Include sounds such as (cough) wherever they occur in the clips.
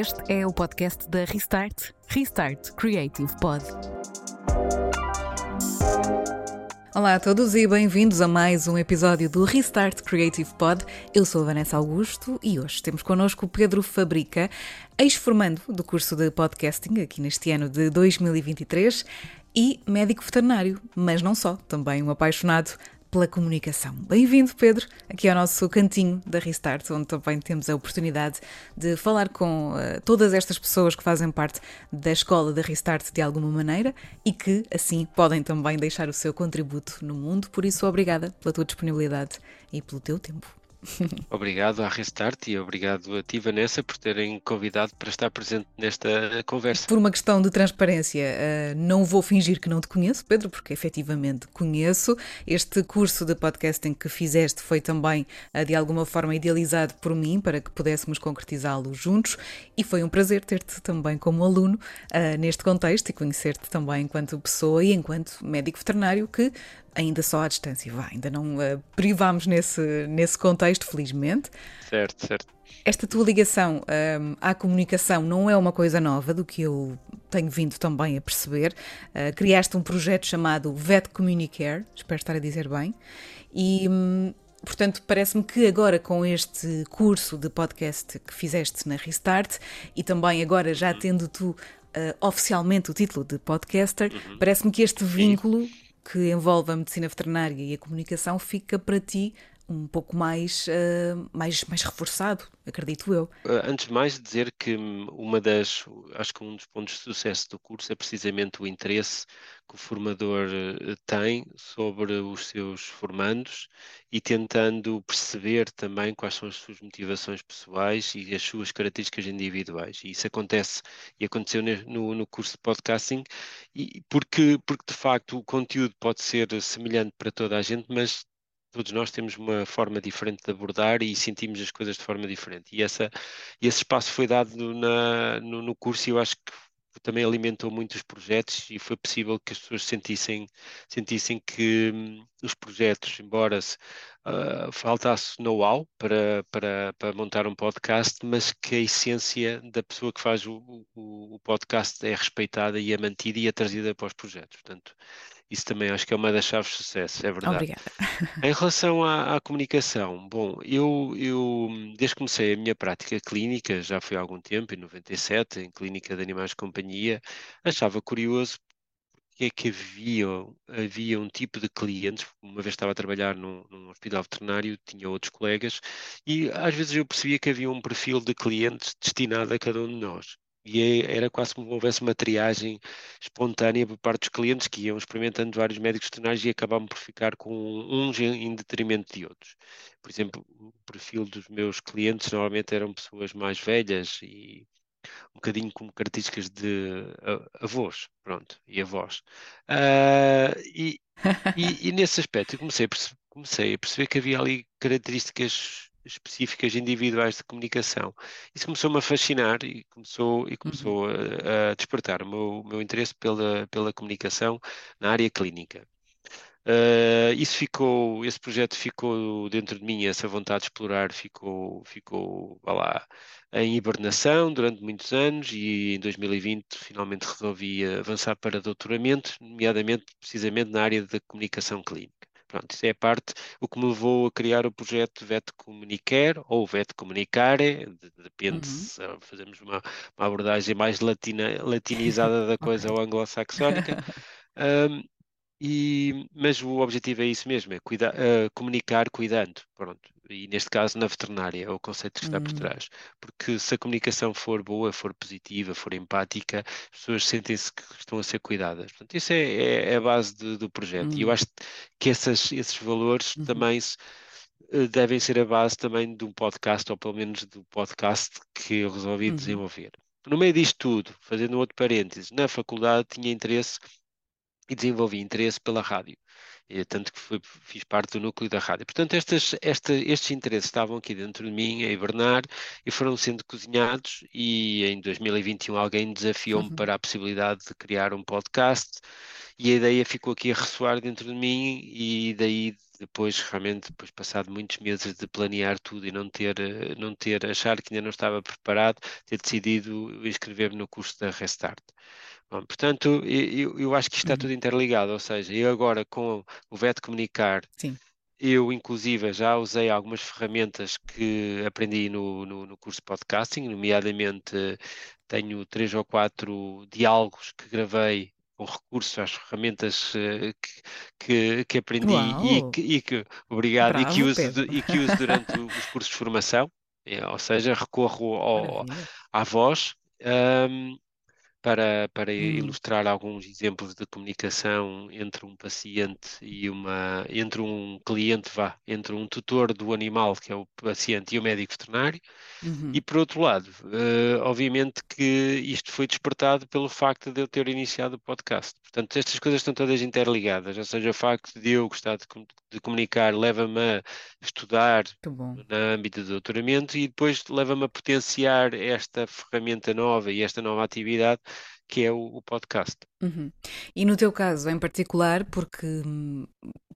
Este é o podcast da Restart, Restart Creative Pod. Olá a todos e bem-vindos a mais um episódio do Restart Creative Pod. Eu sou a Vanessa Augusto e hoje temos connosco o Pedro Fabrica, ex-formando do curso de podcasting aqui neste ano de 2023 e médico veterinário, mas não só, também um apaixonado pela comunicação. Bem-vindo, Pedro, aqui ao nosso cantinho da Restart, onde também temos a oportunidade de falar com uh, todas estas pessoas que fazem parte da escola da Restart de alguma maneira e que, assim, podem também deixar o seu contributo no mundo. Por isso, obrigada pela tua disponibilidade e pelo teu tempo. (laughs) Obrigado à Restart e obrigado a ti, Vanessa, por terem convidado para estar presente nesta conversa. Por uma questão de transparência, uh, não vou fingir que não te conheço, Pedro, porque efetivamente conheço. Este curso de podcasting que fizeste foi também, uh, de alguma forma, idealizado por mim para que pudéssemos concretizá-lo juntos e foi um prazer ter-te também como aluno uh, neste contexto e conhecer-te também enquanto pessoa e enquanto médico veterinário que ainda só à distância, vá, ainda não uh, privámos nesse, nesse contexto, felizmente. Certo, certo. Esta tua ligação um, ehm, à comunicação não é uma coisa nova, do que eu tenho vindo também a perceber. Uh, criaste um projeto chamado Vet Communicare, espero estar a dizer bem, e. Um, Portanto, parece-me que agora com este curso de podcast que fizeste na Restart e também agora já tendo tu uh, oficialmente o título de podcaster, uhum. parece-me que este vínculo que envolve a medicina veterinária e a comunicação fica para ti um pouco mais, uh, mais, mais reforçado, acredito eu. Eh, antes de mais, dizer que uma das, acho que um dos pontos de sucesso do curso é precisamente o interesse que o formador eh, tem sobre os seus formandos e tentando perceber também quais são as suas motivações pessoais e as suas características individuais. E isso acontece e aconteceu no, no curso de podcasting, e porque, porque de facto o conteúdo pode ser semelhante para toda a gente, mas todos nós temos uma forma diferente de abordar e sentimos as coisas de forma diferente. E essa, esse espaço foi dado na, no, no curso e eu acho que também alimentou muitos projetos e foi possível que as pessoas sentissem, sentissem que hum, os projetos, embora uh, faltasse know-how para, para, para montar um podcast, mas que a essência da pessoa que faz o, o, o podcast é respeitada e é mantida e é trazida para os projetos. Portanto, isso também acho que é uma das chaves de sucesso, é verdade. Obrigada. (laughs) Em relação à, à, comunicação, bom, eu, eu desde que comecei a minha prática clínica, já foi há algum tempo, em 97, em clínica de animais de companhia, achava curioso porque é que havia, havia um tipo de clientes, uma vez estava a trabalhar num, num hospital veterinário, tinha outros colegas, e às vezes eu percebia que havia um perfil de clientes destinado a cada um de nós e é, era quase como houvesse uma triagem espontânea por parte dos clientes que iam experimentando vários médicos veterinários e acabavam por ficar com uns em detrimento de outros. Por exemplo, o perfil dos meus clientes normalmente eram pessoas mais velhas e um bocadinho com características de avós, pronto, e avós. Uh, e, e, e, (laughs) nesse aspecto eu comecei a, comecei a perceber que havia ali características específicas individuais de comunicação. Isso começou-me a fascinar e começou, e começou uhum. a, a, despertar o meu, meu interesse pela, pela comunicação na área clínica. Uh, isso ficou, esse projeto ficou dentro de mim, essa vontade de explorar ficou, ficou lá, em hibernação durante muitos anos e em 2020 finalmente resolvi avançar para doutoramento, nomeadamente precisamente na área da comunicação clínica. Pronto, isso é a parte, o que me levou a criar o projeto Vet Comunicare ou Vet Comunicare, depende uhum. se fazemos uma, uma, abordagem mais latina, latinizada (laughs) da coisa okay. ou anglo-saxónica. (laughs) um, e, mas o objetivo é isso mesmo, é uh, comunicar cuidando, pronto. E neste caso na veterinária, é o conceito que está por hum. trás. Porque se a comunicação for boa, for positiva, for empática, as pessoas sentem-se que estão a ser cuidadas. Portanto, isso é, é, é a base de, do projeto. E eu hum. acho que essas, esses valores uhum. também se, uh, devem ser a base também de um podcast, ou pelo menos do podcast que eu resolvi uhum. desenvolver. No meio disto tudo, fazendo outro parênteses, na faculdade tinha interesse e desenvolvi interesse pela rádio. E, tanto que fui, fiz parte do núcleo da rádio. Portanto, estas, esta, estes interesses estavam aqui dentro de mim a hibernar e foram sendo cozinhados. E em 2021 alguém desafiou-me uhum. para a possibilidade de criar um podcast. e a ideia ficou aqui a ressoar dentro de mim e daí depois realmente depois passado muitos meses de planear tudo e não ter não ter achar que ainda não estava preparado ter decidido inscrever-me no curso da Restart Bom, portanto eu, eu acho que isto está uhum. tudo interligado ou seja eu agora com o VET Comunicar Sim. Eu, inclusive, já usei algumas ferramentas que aprendi no, no, no curso de podcasting, nomeadamente tenho três ou quatro diálogos que gravei com recurso às ferramentas uh, que, que, que, aprendi e que, e que, obrigado, Bravo, e, que uso, e que uso durante os cursos de formação, é, ou seja, recorro ao, à voz. Um, para, para hum. ilustrar alguns exemplos de comunicação entre um paciente e uma entre um cliente vá entre um tutor do animal que é o paciente e o médico veterinário uhum. e por outro lado uh, obviamente que isto foi despertado pelo facto de eu ter iniciado o podcast portanto estas coisas estão todas interligadas ou seja o facto de eu gostar de, de comunicar leva-me a estudar no âmbito do doutoramento e depois leva-me a potenciar esta ferramenta nova e esta nova atividade que é o, o podcast. Uhum. E no teu caso em particular, porque hum,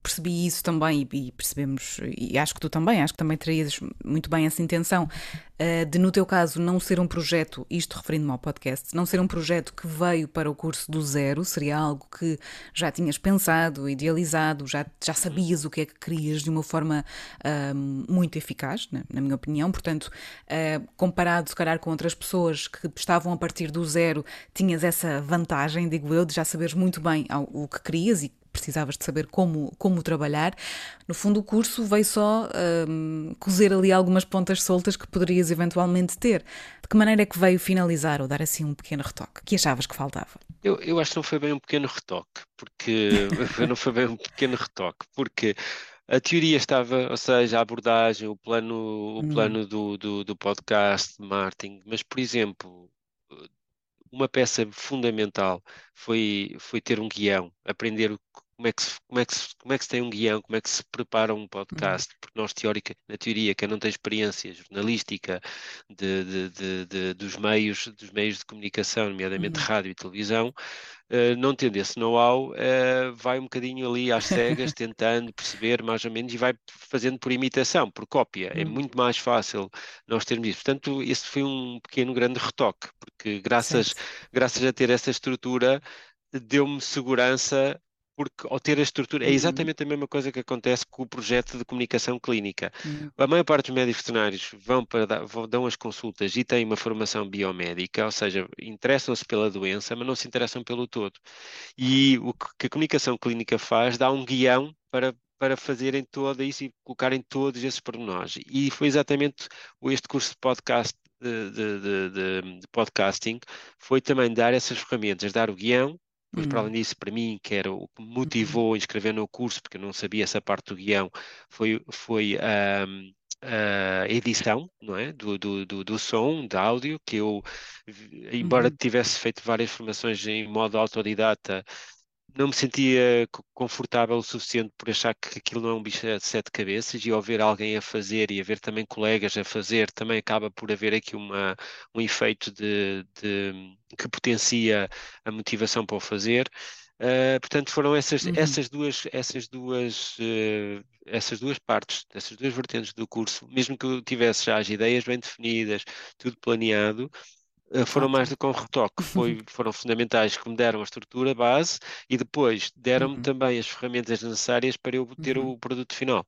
percebi isso também e, percebemos, e acho que tu também, acho que também terias muito bem essa intenção, uh, de no teu caso não ser um projeto, isto referindo-me ao podcast, não ser um projeto que veio para o curso do zero, seria algo que já tinhas pensado, idealizado, já, já sabias o que é que querias de uma forma uh, muito eficaz, né, na minha opinião, portanto, uh, comparado se calhar com outras pessoas que estavam a partir do zero, tinhas essa vantagem, digo eu, de já saberes muito bem o que querias e precisavas de saber como, como trabalhar. No fundo, o curso veio só um, cozer ali algumas pontas soltas que poderias eventualmente ter. De que maneira é que veio finalizar ou dar assim um pequeno retoque? Que achavas que faltava? Eu, eu acho que não foi bem um pequeno retoque, porque (laughs) não foi bem um pequeno retoque, porque a teoria estava, ou seja, a abordagem, o plano, o hum. plano do, do, do podcast, marketing, mas, por exemplo, uma peça fundamental foi, foi ter um guião, aprender como é, que se, como, é que se, como é que se tem um guião, como é que se prepara um podcast, uhum. porque nós, teórica, na teoria, quem não tem experiência jornalística de, de, de, de dos, meios, dos meios de comunicação, nomeadamente uhum. rádio e televisão, uh, não tendo esse know-how, uh, vai um bocadinho ali às cegas, (laughs) tentando perceber mais ou menos e vai fazendo por imitação, por cópia. É uhum. É muito mais fácil nós termos isso. Portanto, esse foi um pequeno grande retoque, porque graças, graças a ter essa estrutura, deu-me segurança porque ao ter a estrutura, é uhum. exatamente a mesma coisa que acontece com o projeto de comunicação clínica. Uhum. A maior parte dos médicos veterinários vão para dar, vão, dão as consultas e têm uma formação biomédica, ou seja, interessam-se pela doença, mas não se interessam pelo todo. E o que a comunicação clínica faz, dá um guião para para fazerem todo isso e colocarem todos esses pormenores. E foi exatamente este curso de podcast de, de, de, de, podcasting foi também dar essas ferramentas, dar o guião, mas, para além hum. disso, para mim, que era o que me motivou a inscrever no curso, porque eu não sabia essa parte do guião, foi, foi um, a edição não é? do, do, do, do som, de áudio, que eu, embora uhum. tivesse feito várias formações em modo autodidata, não me sentia confortável o suficiente por achar que aquilo não é um bicho de sete cabeças e ao ver alguém a fazer e a ver também colegas a fazer, também acaba por haver aqui uma, um efeito de, de que potencia a motivação para o fazer. Uh, portanto, foram essas, uhum. essas duas, essas duas, uh, essas duas partes, essas duas vertentes do curso, mesmo que eu tivesse já as ideias bem definidas, tudo planeado, foram mais do que um retoque, foi, (laughs) foram fundamentais que me deram a estrutura base e depois deram-me uhum. também as ferramentas necessárias para eu ter uhum. o produto final.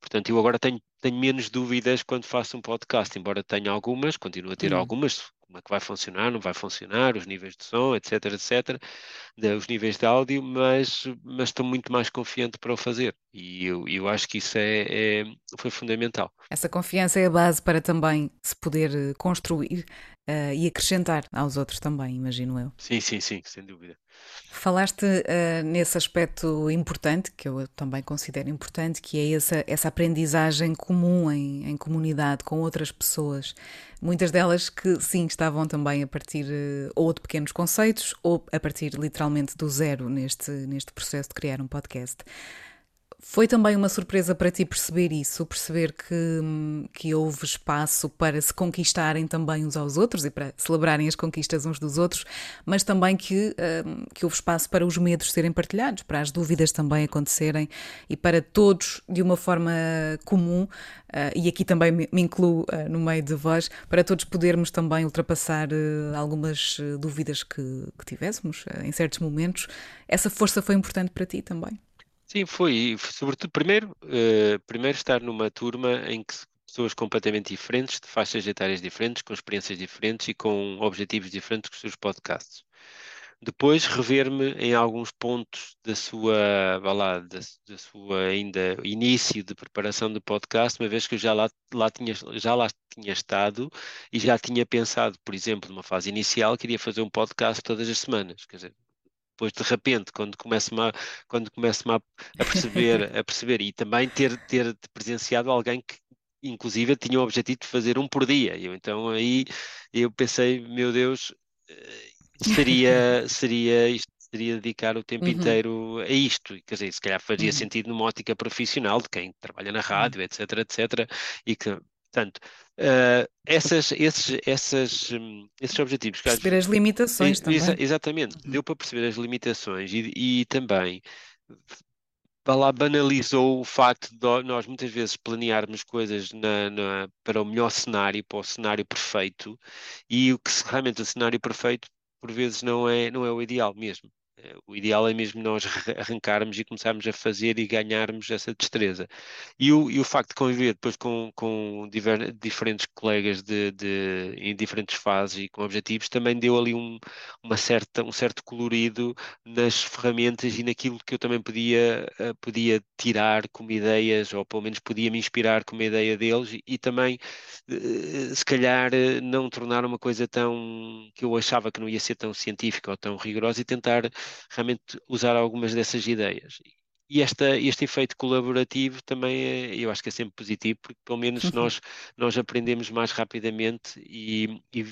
Portanto, eu agora tenho, tenho menos dúvidas quando faço um podcast, embora tenha algumas, continuo a ter uhum. algumas, como é que vai funcionar, não vai funcionar, os níveis de som, etc, etc, de, os níveis de áudio, mas, mas estou muito mais confiante para o fazer e eu, eu acho que isso é, é, foi fundamental. Essa confiança é a base para também se poder eh, construir uh, e acrescentar aos outros também, imagino eu. Sim, sim, sim, sem dúvida. Falaste uh, nesse aspecto importante, que eu também considero importante, que é essa, essa aprendizagem comum em, em comunidade com outras pessoas. Muitas delas que, sim, estavam também a partir uh, ou de pequenos conceitos ou a partir literalmente do zero neste, neste processo de criar um podcast Foi também uma surpresa para ti perceber isso, perceber que, que houve espaço para se conquistarem também uns aos outros e para celebrarem as conquistas uns dos outros, mas também que, hum, que houve espaço para os medos serem partilhados, para as dúvidas também acontecerem e para todos, de uma forma comum, Uh, e aqui também me, incluo uh, no meio de vós, para todos podermos também ultrapassar uh, algumas dúvidas que, que tivéssemos em certos momentos. Essa força foi importante para ti também? Sim, foi. Sobretudo, primeiro, primeiro estar numa turma em que pessoas completamente diferentes, de faixas etárias diferentes, com experiências diferentes e com objetivos diferentes que os seus podcasts. Depois rever-me em alguns pontos da sua, vá lá, da, da, sua ainda início de preparação do podcast, uma vez que eu já lá, lá tinha, já lá tinha estado e já tinha pensado, por exemplo, numa fase inicial, que iria fazer um podcast todas as semanas. Quer dizer, depois de repente, quando começo-me a, quando começo a, a perceber, (laughs) a perceber e também ter, ter presenciado alguém que inclusive tinha o objetivo de fazer um por dia. Eu, então aí eu pensei, meu Deus, eh, seria, (laughs) seria isto seria dedicar o tempo uhum. inteiro a isto. Quer dizer, se calhar fazia uhum. sentido numa ótica profissional de quem trabalha na rádio, uhum. etc, etc. E que, portanto, uh, essas, esses, essas, um, esses objetivos... Perceber as limitações é, também. Exa exatamente. Uhum. Deu para perceber as limitações e, e também lá banalizou o facto de nós muitas vezes planearmos coisas na, na, para o melhor cenário, para o cenário perfeito, e o que realmente o cenário perfeito por vezes não é, não é o ideal mesmo. Eh, o ideal é mesmo nós (laughs) arrancarmos e começarmos a fazer e ganharmos essa destreza. E o, e o facto de conviver depois com, com diver, diferentes colegas de, de, em diferentes fases e com objetivos também deu ali um, uma certa, um certo colorido nas ferramentas e naquilo que eu também podia, eh, podia tirar como ideias, ou pelo menos podia me inspirar com uma ideia deles e, também, eh, se calhar, não tornar uma coisa tão que eu achava que não ia ser tão científica ou tão rigorosa e tentar realmente usar algumas dessas ideias. E esta, este efeito colaborativo também é, eu acho que é sempre positivo, porque pelo menos uhum. nós, nós aprendemos mais rapidamente e, e,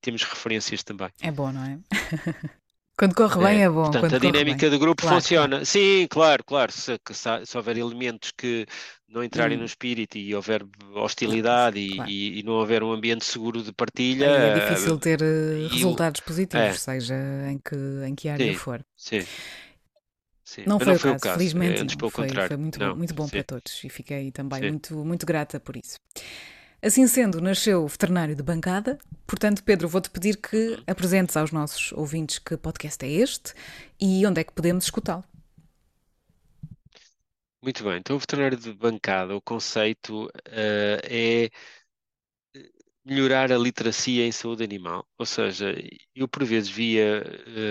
temos referências também. É bom, não é? (laughs) Quando corre bem é, é bom. Portanto, a dinâmica do grupo claro, funciona. Claro. Sim, claro, claro. Se, se, houver elementos que não entrarem hum. no espírito e houver hostilidade claro. e, e, não houver um ambiente seguro de partilha. É difícil ter uh, resultados positivos, é. seja em que, em que área sim, for. Sim. Sim, não, foi, não foi, o caso, felizmente. Antes, pelo foi, foi muito, não, muito bom para todos e fiquei também muito, muito grata por isso. Assim sendo, nasceu o veterinário de bancada. Portanto, Pedro, vou-te pedir que apresentes aos nossos ouvintes que podcast é este e onde é que podemos escutá-lo. Muito bem, então o veterinário de bancada, o conceito uh, é melhorar a literacia em saúde animal, ou seja, eu por vezes via,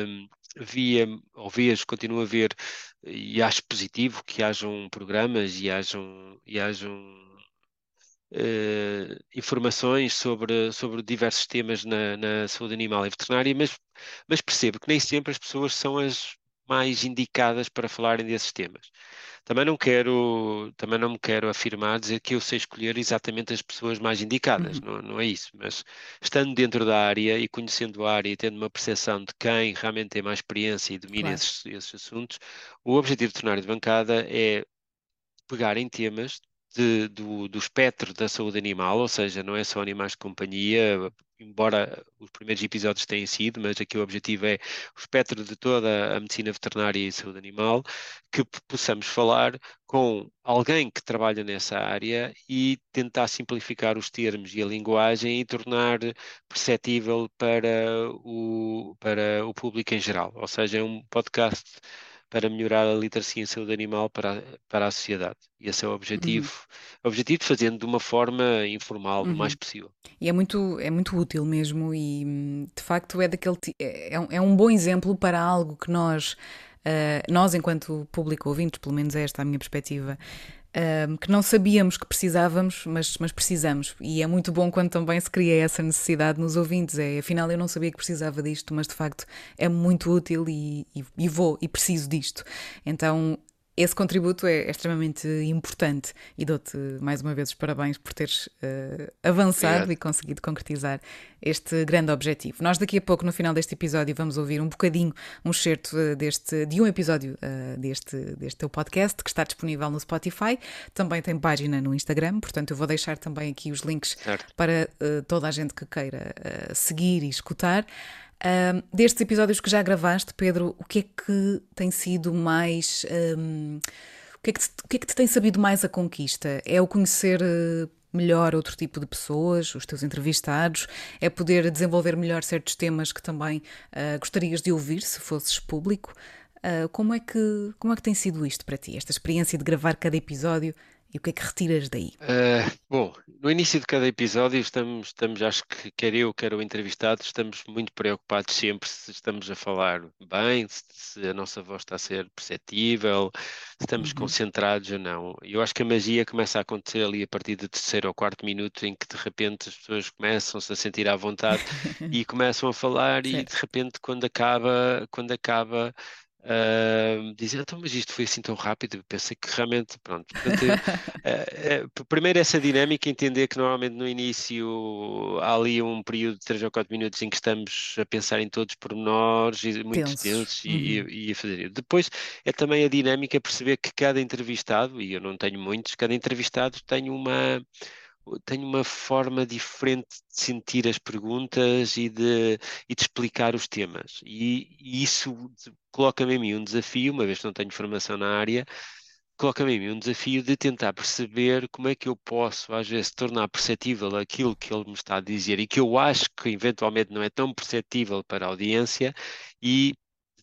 um, via ou vejo, continuo a ver, e acho positivo que hajam programas e hajam, e hajam informações sobre, sobre diversos temas na, na, saúde animal e veterinária, mas, mas percebo que nem sempre as pessoas são as mais indicadas para falarem desses temas. Também não quero, também não me quero afirmar dizer que eu sei escolher exatamente as pessoas mais indicadas, uhum. não, não é isso, mas estando dentro da área e conhecendo a área e tendo uma percepção de quem realmente tem mais experiência e domina claro. esses, esses assuntos, o objetivo do tornário de bancada é pegar em temas de, do, do espectro da saúde animal, ou seja, não é só animais de companhia, embora os primeiros episódios tenham sido, mas aqui o objetivo é o espectro de toda a medicina veterinária e saúde animal, que possamos falar com alguém que trabalha nessa área e tentar simplificar os termos e a linguagem e tornar perceptível para o, para o público em geral. Ou seja, é um podcast para melhorar a literacia em saúde animal para, para a sociedade. E esse é o objetivo, uhum. o objetivo de fazendo de uma forma informal, uhum. o mais possível. E é muito, é muito útil mesmo e de facto é daquele é, é um bom exemplo para algo que nós, uh, nós enquanto público ouvintes, pelo menos é esta a minha perspectiva, um, que não sabíamos que precisávamos, mas, mas precisamos. E é muito bom quando também se cria essa necessidade nos ouvintes. É, afinal, eu não sabia que precisava disto, mas de facto é muito útil e, e, e vou e preciso disto. Então, esse contributo é, é extremamente importante e dou-te mais uma vez os parabéns por teres uh, avançado Obrigado. e conseguido concretizar este grande objetivo. Nós daqui a pouco, no final deste episódio, vamos ouvir um bocadinho, um excerto uh, deste, de um episódio uh, deste, deste teu podcast que está disponível no Spotify. Também tem página no Instagram, portanto eu vou deixar também aqui os links certo. para toda a gente que queira seguir e escutar. Um, destes episódios que já gravaste, Pedro, o que é que tem sido mais. Um, o, que é que te, o que é que te tem sabido mais a conquista? É o conhecer eh, melhor outro tipo de pessoas, os teus entrevistados? É poder desenvolver melhor certos temas que também uh, gostarias de ouvir se fosses público? Uh, como, é que, como é que tem sido isto para ti, esta experiência de gravar cada episódio e o que é que retiras daí? Uh, bom, no início de cada episódio estamos, estamos, acho que quer eu, quer o entrevistado, estamos muito preocupados sempre se estamos a falar bem, se, se a nossa voz está a ser perceptível, se estamos uhum. concentrados ou não. Eu acho que a magia começa a acontecer ali a partir do terceiro ou quarto minuto em que de repente as pessoas começam-se a sentir à vontade (laughs) e começam a falar e de repente quando acaba, quando acaba Uh, dizer, então, mas isto foi assim tão rápido, pensei que realmente, pronto. Portanto, uh, (laughs) uh, primeiro essa dinâmica, entender que normalmente no início há ali um período de 3 ou 4 minutos em que estamos a pensar em todos os pormenores e muito tensos uhum. e, e, a fazer isso. Depois é também a dinâmica perceber que cada entrevistado, e eu não tenho muitos, cada entrevistado tem uma tenho uma forma diferente de sentir as perguntas e de, e de explicar os temas. E, e isso coloca-me em mim um desafio, uma vez que não tenho formação na área, coloca-me em mim um desafio de tentar perceber como é que eu posso, às vezes, tornar perceptível aquilo que ele me está a dizer e que eu acho que eventualmente não é tão perceptível para a audiência e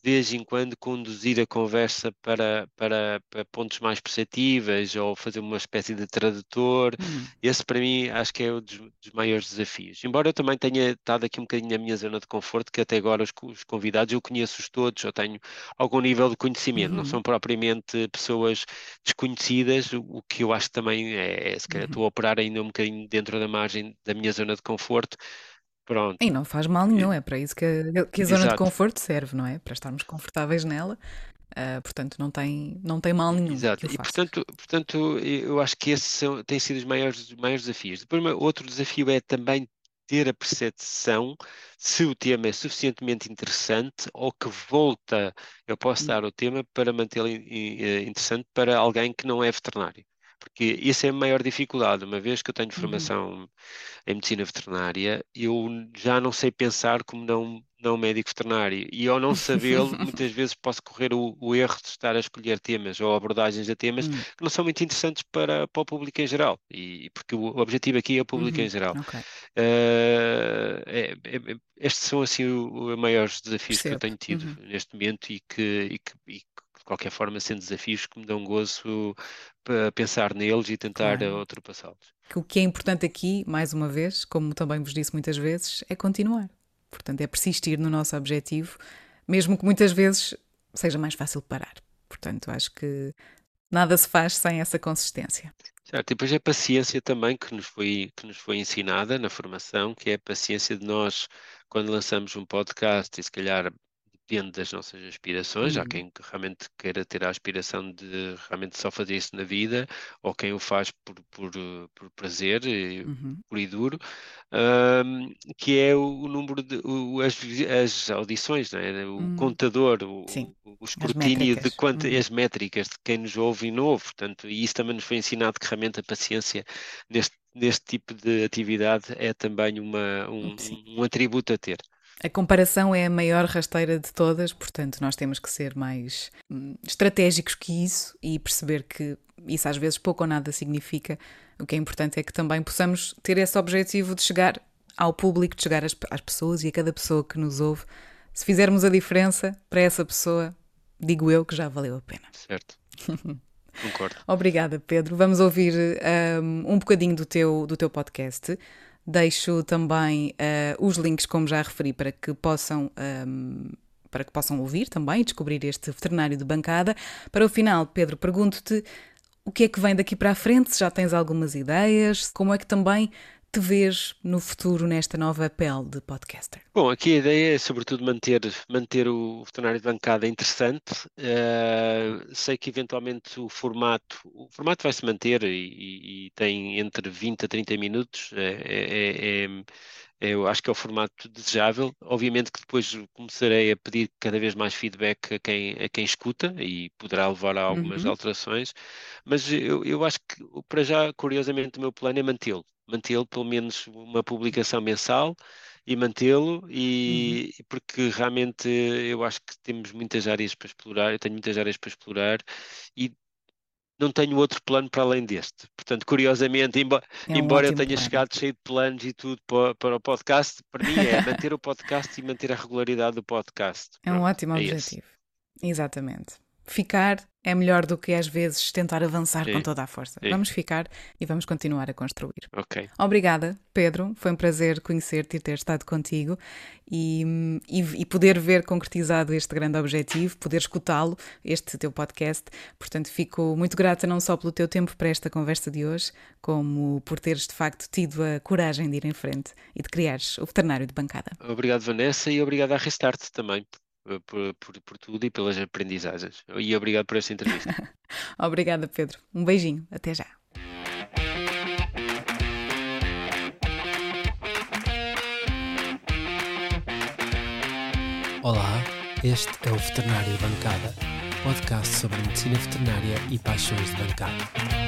de vez em quando conduzir a conversa para, para, para pontos mais perceptíveis ou fazer uma espécie de tradutor. Uhum. Esse para mim acho que é um dos, dos, maiores desafios. Embora eu também tenha estado aqui um bocadinho na minha zona de conforto, que até agora os, os convidados eu conheço-os todos, eu tenho algum nível de conhecimento, uhum. não são propriamente pessoas desconhecidas, o que eu acho também é, se calhar uhum. estou a operar ainda um bocadinho dentro da margem da minha zona de conforto, Pronto. E não faz mal nenhum, é para isso que a, que a zona de conforto serve, não é? Para estarmos confortáveis nela. Uh, portanto, não tem, não tem mal nenhum. Exato, e portanto, portanto, eu acho que esses são, têm sido os maiores, os maiores desafios. Depois, outro desafio é também ter a percepção se o tema é suficientemente interessante ou que volta, eu posso hum. dar o tema para mantê-lo eh, interessante para alguém que não é veterinário porque isso é a maior dificuldade. Uma vez que eu tenho uhum. formação uhum. em medicina veterinária, eu já não sei pensar como não, não médico veterinário. E ao não sabê-lo, (laughs) muitas vezes posso correr o, o, erro de estar a escolher temas ou abordagens a temas uhum. que não são muito interessantes para, para o público em geral. E, porque o, objetivo aqui é o público uhum. em geral. Okay. Uh, é, é, estes são assim os maiores desafios Percebo. que eu tenho tido uhum. neste momento e que, e que, e qualquer forma, sendo desafios que me dão gozo para pensar neles e tentar claro. ultrapassá-los. O que é importante aqui, mais uma vez, como também vos disse muitas vezes, é continuar. Portanto, é persistir no nosso objetivo, mesmo que muitas vezes seja mais fácil parar. Portanto, acho que nada se faz sem essa consistência. Certo, e depois é a paciência também que nos, foi, que nos foi ensinada na formação, que é a paciência de nós, quando lançamos um podcast, e se calhar depende das nossas aspirações. Uhum. Há quem realmente queira ter a aspiração de realmente só fazer isso na vida, ou quem o faz por, por, por prazer, uhum. por e duro, um, que é o, número de o, as, as, audições, é? o uhum. contador, o, o escrutínio de quantas uhum. as métricas de quem nos ouve e não ouve. Portanto, e isso também nos foi ensinado que realmente a paciência neste, neste tipo de atividade é também uma, um, um atributo a ter. A comparação é a maior rasteira de todas, portanto, nós temos que ser mais hum, estratégicos que isso e perceber que isso às vezes pouco ou nada significa. O que é importante é que também possamos ter esse objetivo de chegar ao público, de chegar às, às pessoas e a cada pessoa que nos ouve. Se fizermos a diferença para essa pessoa, digo eu que já valeu a pena. Certo. (laughs) Concordo. Obrigada, Pedro. Vamos ouvir um, um bocadinho do teu, do teu podcast. Deixo também uh, os links, como já referi, para que possam. Um, ehm, para que possam ouvir também e descobrir este veterinário de bancada. Para o final, Pedro, pergunto-te o que é que vem daqui para a frente, se já tens algumas ideias, como é que também te vês no futuro nesta nova pele de podcaster? Bom, aqui a ideia é sobretudo manter, manter o veterinário de bancada interessante. Uh, sei que eventualmente o formato, o formato vai se manter e, e tem entre 20 a 30 minutos. É, é, é, é, eu acho que é o formato desejável. Obviamente que depois começarei a pedir cada vez mais feedback a quem, a quem escuta e poderá levar a algumas uhum. alterações, mas eu, eu acho que para já, curiosamente, o meu plano é mantê-lo mantê-lo pelo menos uma publicação mensal e mantê-lo e uhum. porque realmente eu acho que temos muitas áreas para explorar, eu tenho muitas áreas para explorar e não tenho outro plano para além deste. Portanto, curiosamente, embora, é um embora eu tenha plano. chegado cheio de planos e tudo para, para, o podcast, para mim é manter o podcast e manter a regularidade do podcast. (laughs) É um ótimo é objetivo. Esse. Exatamente. Ficar é melhor do que às vezes tentar avançar Sim. com toda a força. Sim. Vamos ficar e vamos continuar a construir. Ok. Obrigada, Pedro. Foi um prazer conhecer-te e ter estado contigo e, e, e, poder ver concretizado este grande objetivo, poder escutá-lo, este teu podcast. Portanto, fico muito grata não só pelo teu tempo para esta conversa de hoje, como por teres de facto tido a coragem de ir em frente e de criares o veterinário de bancada. Obrigado, Vanessa, e obrigado à Restart também por, por, por, tudo e pelas aprendizagens. E obrigado por esta entrevista. (laughs) Obrigada, Pedro. Um beijinho. Até já. Olá, este é o Veterinário Bancada, podcast sobre medicina veterinária e paixões de bancada.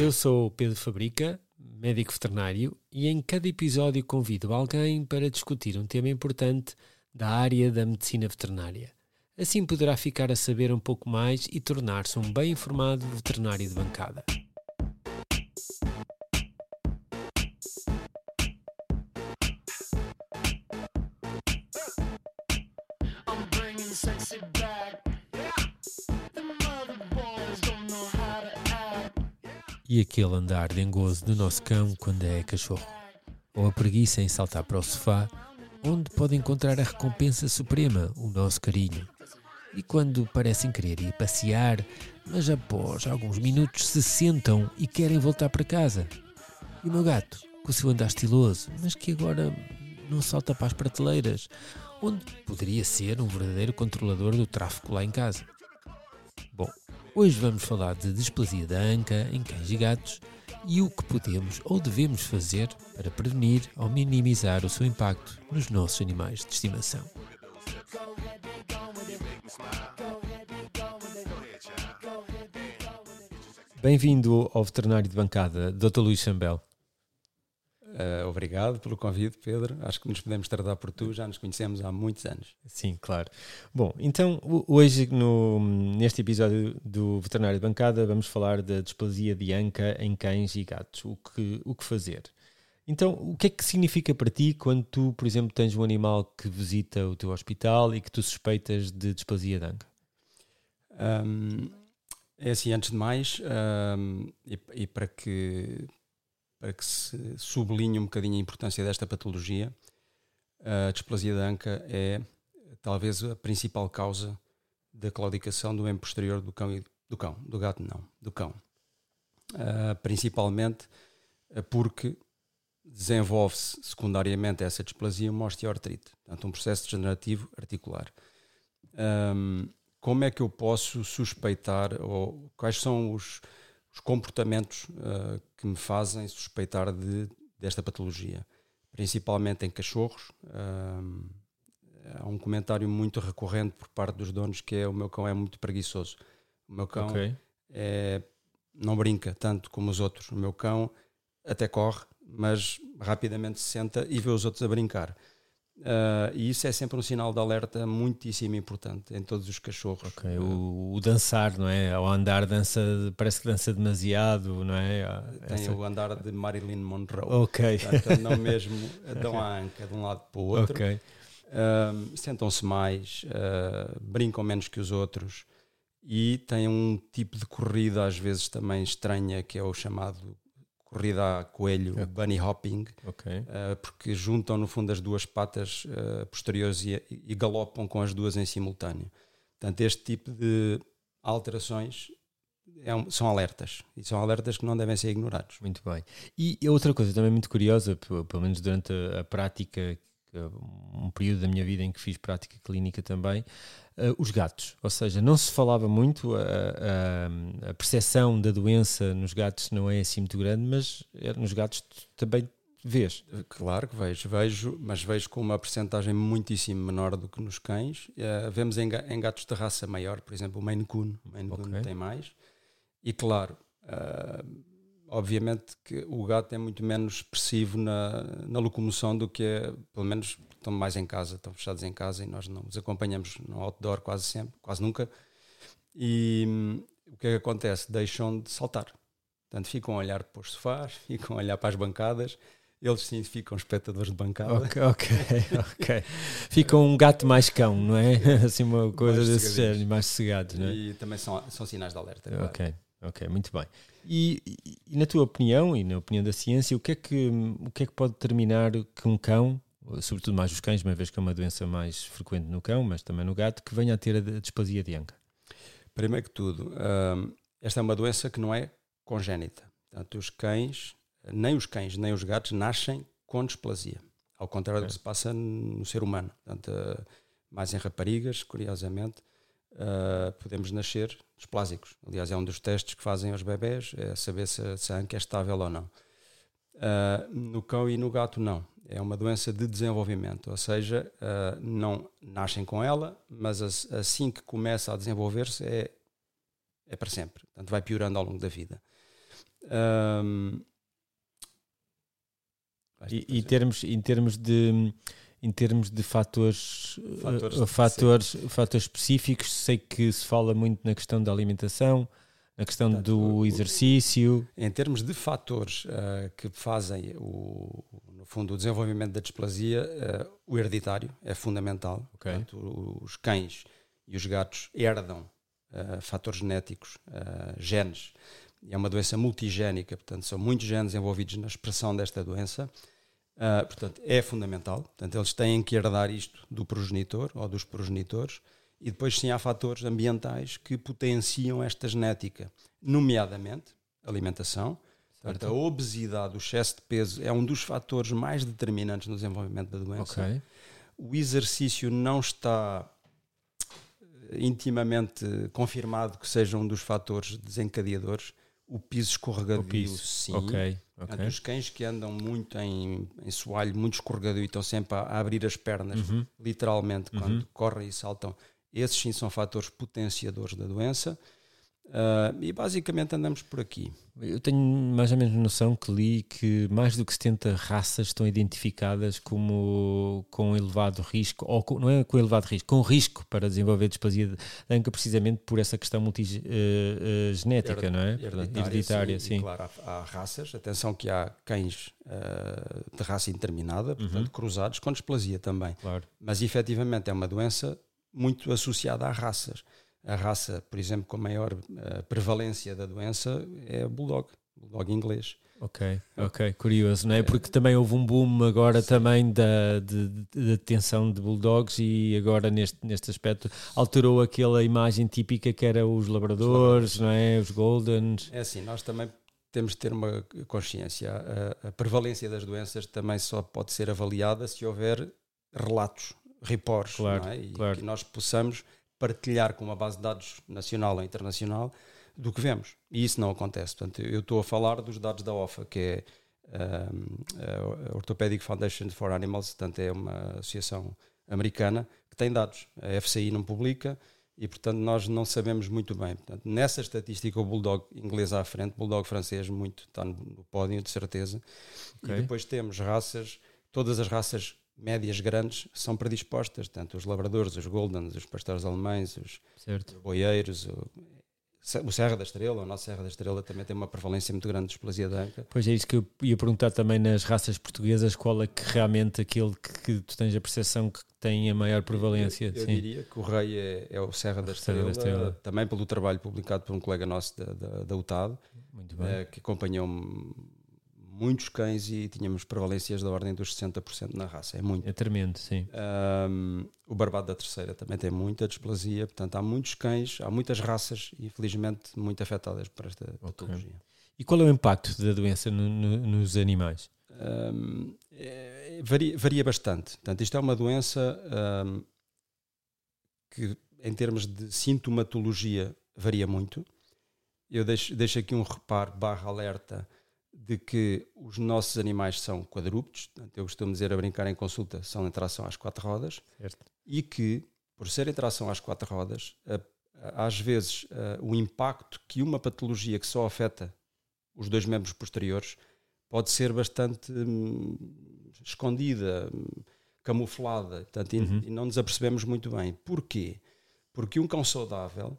Eu sou o Pedro Fabrica médico veterinário, e em cada episódio convido alguém para discutir um tema importante da área da medicina veterinária. Assim poderá ficar a saber um pouco mais e tornar-se um bem informado veterinário de bancada. E aquele andar dengoso do nosso cão quando é cachorro, ou a preguiça em saltar para o sofá, onde pode encontrar a recompensa suprema, o nosso carinho. E quando parecem querer ir passear, mas após alguns minutos se sentam e querem voltar para casa. E o meu gato, com o seu andar estiloso, mas que agora não salta para as prateleiras, onde poderia ser um verdadeiro controlador do tráfego lá em casa. Hoje vamos falar de displasia da anca em cães e gatos e o que podemos ou devemos fazer para prevenir ou minimizar o seu impacto nos nossos animais de estimação. Bem-vindo ao veterinário de bancada, Dr. Luís Chambel. Uh, obrigado pelo convite, Pedro. Acho que nos podemos tratar por tu, já nos conhecemos há muitos anos. Sim, claro. Bom, então hoje no, neste episódio do Veterinário de Bancada vamos falar da displasia de anca em cães e gatos. O que, o que fazer? Então, o que é que significa para ti quando tu, por exemplo, tens um animal que visita o teu hospital e que tu suspeitas de displasia de anca? Um, é assim, antes de mais, um, e, e para que para que se sublinhe um bocadinho a importância desta patologia. A displasia da anca é talvez a principal causa da claudicação do membro posterior do cão, do cão, do gato não, do cão. Uh, principalmente uh, porque desenvolve-se secundariamente essa displasia uma osteoartrite, portanto um processo degenerativo articular. Um, como é que eu posso suspeitar ou quais são os, os comportamentos uh, que me fazem suspeitar de, desta patologia, principalmente em cachorros. Uh, há um comentário muito recorrente por parte dos donos que é o meu cão é muito preguiçoso. O meu cão okay. é, não brinca tanto como os outros. O meu cão até corre, mas rapidamente se senta e vê os outros a brincar. Uh, e isso é sempre um sinal de alerta muitíssimo importante em todos os cachorros. Okay. O, o, dançar, não é? Ao andar dança, parece que dança demasiado, não é? Tem Essa... o andar de Marilyn Monroe. Ok. Portanto, não (laughs) mesmo dão a anca de um lado para o outro. Ok. Uh, Sentam-se mais, uh, brincam menos que os outros e têm um tipo de corrida às vezes também estranha que é o chamado corrida a coelho, okay. bunny hopping, okay. uh, porque juntam no fundo as duas patas uh, posteriores e, e, galopam com as duas em simultâneo. Portanto, este tipo de alterações é um, são alertas e são alertas que não devem ser ignorados. Muito bem. E outra coisa também muito curiosa, pelo menos durante a, a prática, um período da minha vida em que fiz prática clínica também, uh, os gatos. Ou seja, não se falava muito, a, a, a percepção da doença nos gatos não é assim muito grande, mas é, nos gatos também vês. Claro que vejo, vejo, mas vejo com uma percentagem muitíssimo menor do que nos cães. Uh, vemos em, em, gatos de raça maior, por exemplo, o Maine Coon, o Maine Coon okay. tem mais. E claro, uh, obviamente que o gato é muito menos expressivo na, na locomoção do que é, pelo menos estão mais em casa, estão fechados em casa e nós não os acompanhamos no outdoor quase sempre, quase nunca. E hum, o que é que acontece? Deixam de saltar. Portanto, ficam a olhar para os sofás, (laughs) ficam a olhar para as bancadas. Eles sim ficam espectadores de bancada. Ok, ok, (laughs) ok. Ficam um gato mais cão, não é? (laughs) Assim, uma coisa desse género, mais sossegados, não é? E também são, são sinais de alerta. Claro. Ok, muito bem. E, e, na tua opinião e na opinião da ciência, o que é que, o que, é que pode determinar que um cão, sobretudo mais os cães, uma vez que é uma doença mais frequente no cão, mas também no gato, que venha a ter a displasia de Anca? Primeiro que tudo, hum, esta é uma doença que não é congénita. Portanto, os cães, nem os cães, nem os gatos nascem com displasia. Ao contrário é. do que se passa no ser humano. Portanto, mais em raparigas, curiosamente, uh, podemos nascer displásicos. Aliás, é um dos testes que fazem aos bebés, é saber se, se a anca é estável ou não. Uh, no cão e no gato, não. É uma doença de desenvolvimento, ou seja, uh, não nascem com ela, mas assim que começa a desenvolver-se é, é para sempre. Portanto, vai piorando ao longo da vida. Um, e, e termos, em termos de em termos de fatores, fatores, uh, fatores, fatores específicos, sei que se fala muito na questão da alimentação, na questão Portanto, do o, exercício. Em termos de fatores uh, que fazem, o, no fundo, o desenvolvimento da displasia, uh, o hereditário é fundamental. Okay. Portanto, os cães e os gatos herdam fatores genéticos, genes. É uma doença multigénica, portanto, são muitos genes envolvidos na expressão desta doença. Uh, portanto, é fundamental. Portanto, eles têm que herdar isto do progenitor ou dos progenitores. E depois, sim, há fatores ambientais que potenciam esta genética, nomeadamente alimentação. Portanto, a obesidade, o excesso de peso é um dos fatores mais determinantes no desenvolvimento da doença. Okay. O exercício não está intimamente confirmado que seja um dos fatores desencadeadores. O piso escorregadio, o piso. sim. Okay. Okay. os cães que andam muito em, em soalho, muito escorregadio e estão sempre a, a abrir as pernas, uhum. literalmente, uhum. quando correm e saltam, esses sim são fatores potenciadores da doença. Uh, e basicamente andamos por aqui. Eu tenho mais ou menos noção que li que mais do que 70 raças estão identificadas como com elevado risco, ou com, não é com elevado risco, com risco para desenvolver displasia de anca, precisamente por essa questão multigenética, uh, uh, não é? Hereditária, hereditária sim. sim. claro, há, há, raças, atenção que há cães uh, de raça indeterminada, portanto uhum. cruzados, com displasia também. Claro. Mas efetivamente é uma doença muito associada a raças a raça, por exemplo, com maior uh, prevalência da doença é o bulldog, bulldog inglês. Ok, ok, curioso, não é? Porque também houve um boom agora Sim. também da de, de detenção de bulldogs e agora neste, neste aspecto alterou aquela imagem típica que era os labradores, os não é? Os goldens. É assim, nós também temos de ter uma consciência. A, a prevalência das doenças também só pode ser avaliada se houver relatos, reportes, claro, não é? E claro. que nós possamos partilhar com uma base de dados nacional ou internacional do que vemos. E isso não acontece. Portanto, eu estou a falar dos dados da OFA, que é um, a Orthopedic Foundation for Animals, portanto, é uma associação americana que tem dados. A FCI não publica e, portanto, nós não sabemos muito bem. Portanto, nessa estatística, o Bulldog inglês à frente, Bulldog francês muito está no pódio, de certeza. Okay. E depois temos raças, todas as raças médias grandes são predispostas, tanto os labradores, os goldens, os pastores alemães, os, os boieiros, o, o Serra da Estrela, a nossa Serra da Estrela também tem uma prevalência muito grande de displasia de anca. Pois é isso que eu ia perguntar também nas raças portuguesas, qual é que realmente aquele que, que tu tens a percepção que tem a maior prevalência? Eu, eu diria que o rei é, é o Serra da Estrela, da Estrela, também pelo trabalho publicado por um colega nosso da, da, da UTAD, é, que acompanhou muitos cães e tínhamos prevalências da ordem dos 60% na raça. É muito. É tremendo, sim. Um, o barbado da terceira também tem muita displasia, portanto há muitos cães, há muitas raças, infelizmente, muito afetadas por esta okay. patologia. E qual é o impacto da doença no, no, nos animais? Um, é, varia, varia, bastante. Portanto, isto é uma doença um, que, em termos de sintomatologia, varia muito. Eu deixo, deixo aqui um reparo barra alerta de que os nossos animais são quadrúpedes, eu costumo dizer a brincar em consulta, são em tração às quatro rodas, certo. e que, por ser em tração às quatro rodas, às vezes o impacto que uma patologia que só afeta os dois membros posteriores pode ser bastante hum, escondida, hum, camuflada, portanto, uhum. e, e não nos apercebemos muito bem. Porquê? Porque um cão saudável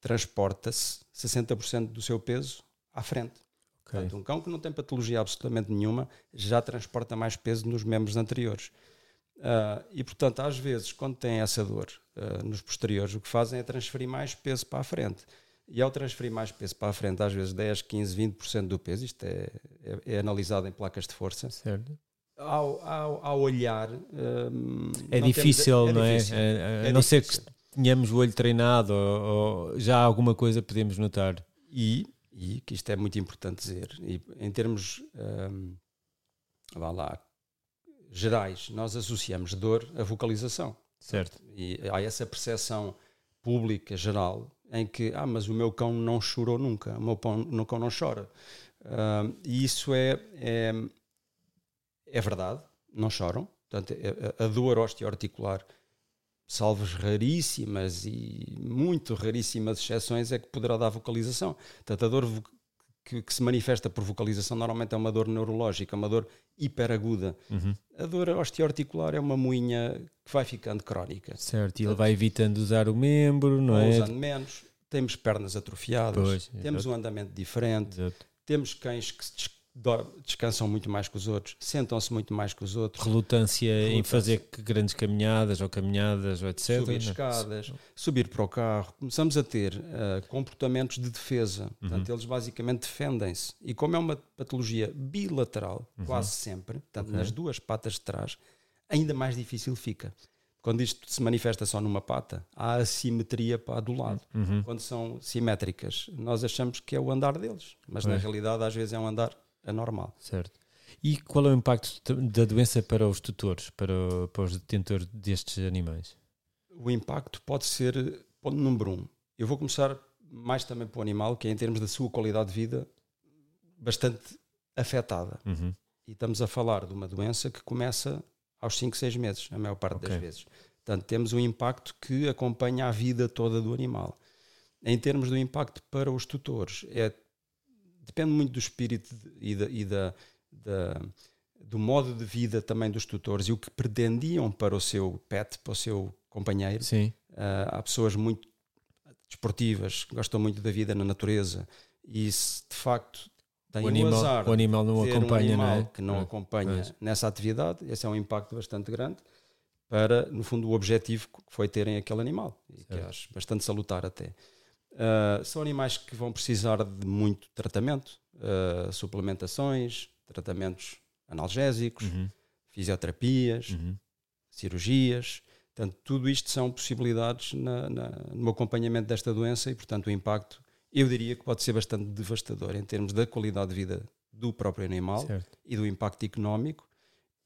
transporta-se 60% do seu peso à frente. Okay. Portanto, um cão que não tem patologia absolutamente nenhuma já transporta mais peso nos membros anteriores. Uh, e, portanto, às vezes, quando tem essa dor uh, nos posteriores, o que fazem é transferir mais peso para a frente. E ao transferir mais peso para a frente, às vezes 10, 15, 20% do peso, isto é, é, é, analisado em placas de força. Certo. Ao, ao, ao olhar. Um, é, difícil, temos, é, não é? Difícil. é? A, não ser que tenhamos o olho treinado ou, ou já alguma coisa podemos notar. E e que isto é muito importante dizer, e em termos, um, vá lá, gerais, nós associamos dor à vocalização. Certo. E há essa percepção pública geral em que, ah, mas o meu cão não chorou nunca, o meu, pão, o meu cão não chora. Um, e isso é, é, é verdade, não choram. Portanto, a, a dor osteoarticular salvos raríssimas e muito raríssimas exceções, é que poderá dar vocalização. Portanto, a dor que, que, se manifesta por vocalização normalmente é uma dor neurológica, uma dor hiperaguda. Uhum. A dor osteoarticular é uma moinha que vai ficando crónica. Certo, e ele vai evitando usar o membro, não é? Usando menos. Temos pernas atrofiadas, pois, temos exato. um andamento diferente, exato. temos cães que se descansam muito mais que os outros, sentam-se muito mais que os outros. Relutância, Relutância. em fazer grandes caminhadas ou caminhadas, ou etc. Subir escadas, subir para o carro. Começamos a ter uh, comportamentos de defesa. Uhum. Portanto, eles basicamente defendem-se. E como é uma patologia bilateral, uhum. quase sempre, portanto, okay. nas duas patas de trás, ainda mais difícil fica. Quando isto se manifesta só numa pata, há assimetria para do lado. Uhum. Quando são simétricas, nós achamos que é o andar deles, mas na realidade às vezes é um andar anormal. Certo. E qual é o impacto da doença para os tutores, para, para os detentores destes animais? O impacto pode ser, ponto número um, eu vou começar mais também para o animal, que é em termos da sua qualidade de vida, bastante afetada. Uhum. E estamos a falar de uma doença que começa aos 5, 6 meses, a maior parte okay. das vezes. Portanto, temos um impacto que acompanha a vida toda do animal. Em termos do impacto para os tutores, é depende muito do espírito e, da, e da, da, do modo de vida também dos tutores e o que pretendiam para o seu pet, para o seu companheiro. Sim. Uh, há pessoas muito desportivas, que gostam muito da vida na natureza e se de facto tem o, animal, azar o animal não acompanha, um não é? que não é. acompanha é. nessa atividade, esse é um impacto bastante grande para, no fundo, o objetivo que foi terem aquele animal, e que acho bastante salutar até. Uh, são animais que vão precisar de muito tratamento, uh, suplementações, tratamentos analgésicos, uhum. fisioterapias, uhum. cirurgias. Portanto, tudo isto são possibilidades na, na, no acompanhamento desta doença e, portanto, o impacto, eu diria que pode ser bastante devastador em termos da qualidade de vida do próprio animal certo. e do impacto económico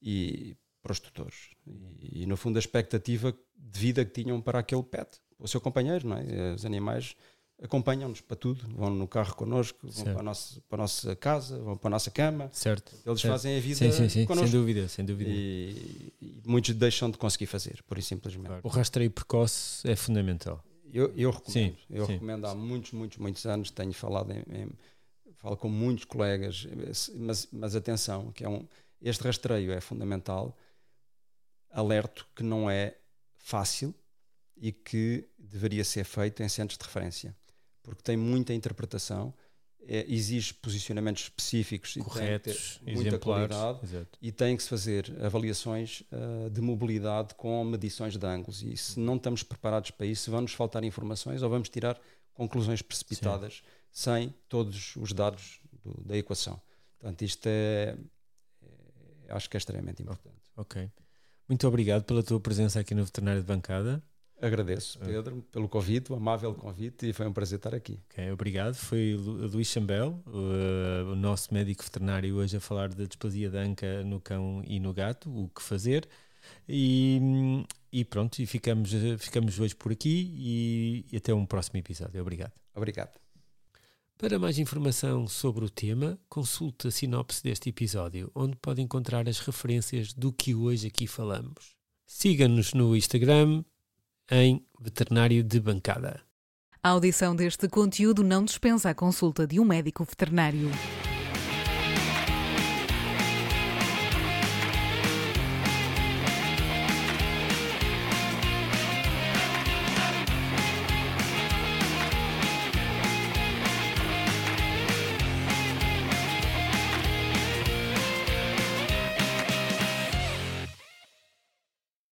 e para os tutores. E, e, no fundo, a expectativa de vida que tinham para aquele pet, o seu companheiro, não é? Os animais acompanham-nos para tudo, vão no carro connosco, vão para a, nossa, para a, nossa, casa, vão para a nossa cama. Certo. Eles certo. fazem a vida sim, sim, sim. connosco. Sem dúvida, sem dúvida. E, e, muitos deixam de conseguir fazer, por e simplesmente. Claro. O rastreio precoce é fundamental. Eu, eu recomendo. Sim, eu recomendo há muitos, muitos, muitos anos, tenho falado em, em, falo com muitos colegas, mas, mas atenção, que é um, este rastreio é fundamental. Alerto que não é fácil e que deveria ser feito em centros de referência porque tem muita interpretação, é, exige posicionamentos específicos Corretos, e tem muita qualidade exato. e tem que se fazer avaliações uh, de mobilidade com medições de ângulos e se não estamos preparados para isso vamos faltar informações ou vamos tirar conclusões precipitadas Sim. sem todos os dados do, da equação. Portanto, isto é, é, acho que é extremamente importante. Ok. Muito obrigado pela tua presença aqui no Veterinário de Bancada. Agradeço, Pedro, pelo convite, o amável convite, e foi um prazer estar aqui. Ok, obrigado. Foi o Luís Chambel, o, o, nosso médico veterinário, hoje a falar da displasia da anca no cão e no gato, o que fazer. E, e pronto, e ficamos, ficamos hoje por aqui e, e até um próximo episódio. Obrigado. Obrigado. Para mais informação sobre o tema, consulte a sinopse deste episódio, onde pode encontrar as referências do que hoje aqui falamos. Siga-nos no Instagram em Veterinário de Bancada. A audição deste conteúdo não dispensa a consulta de um médico veterinário.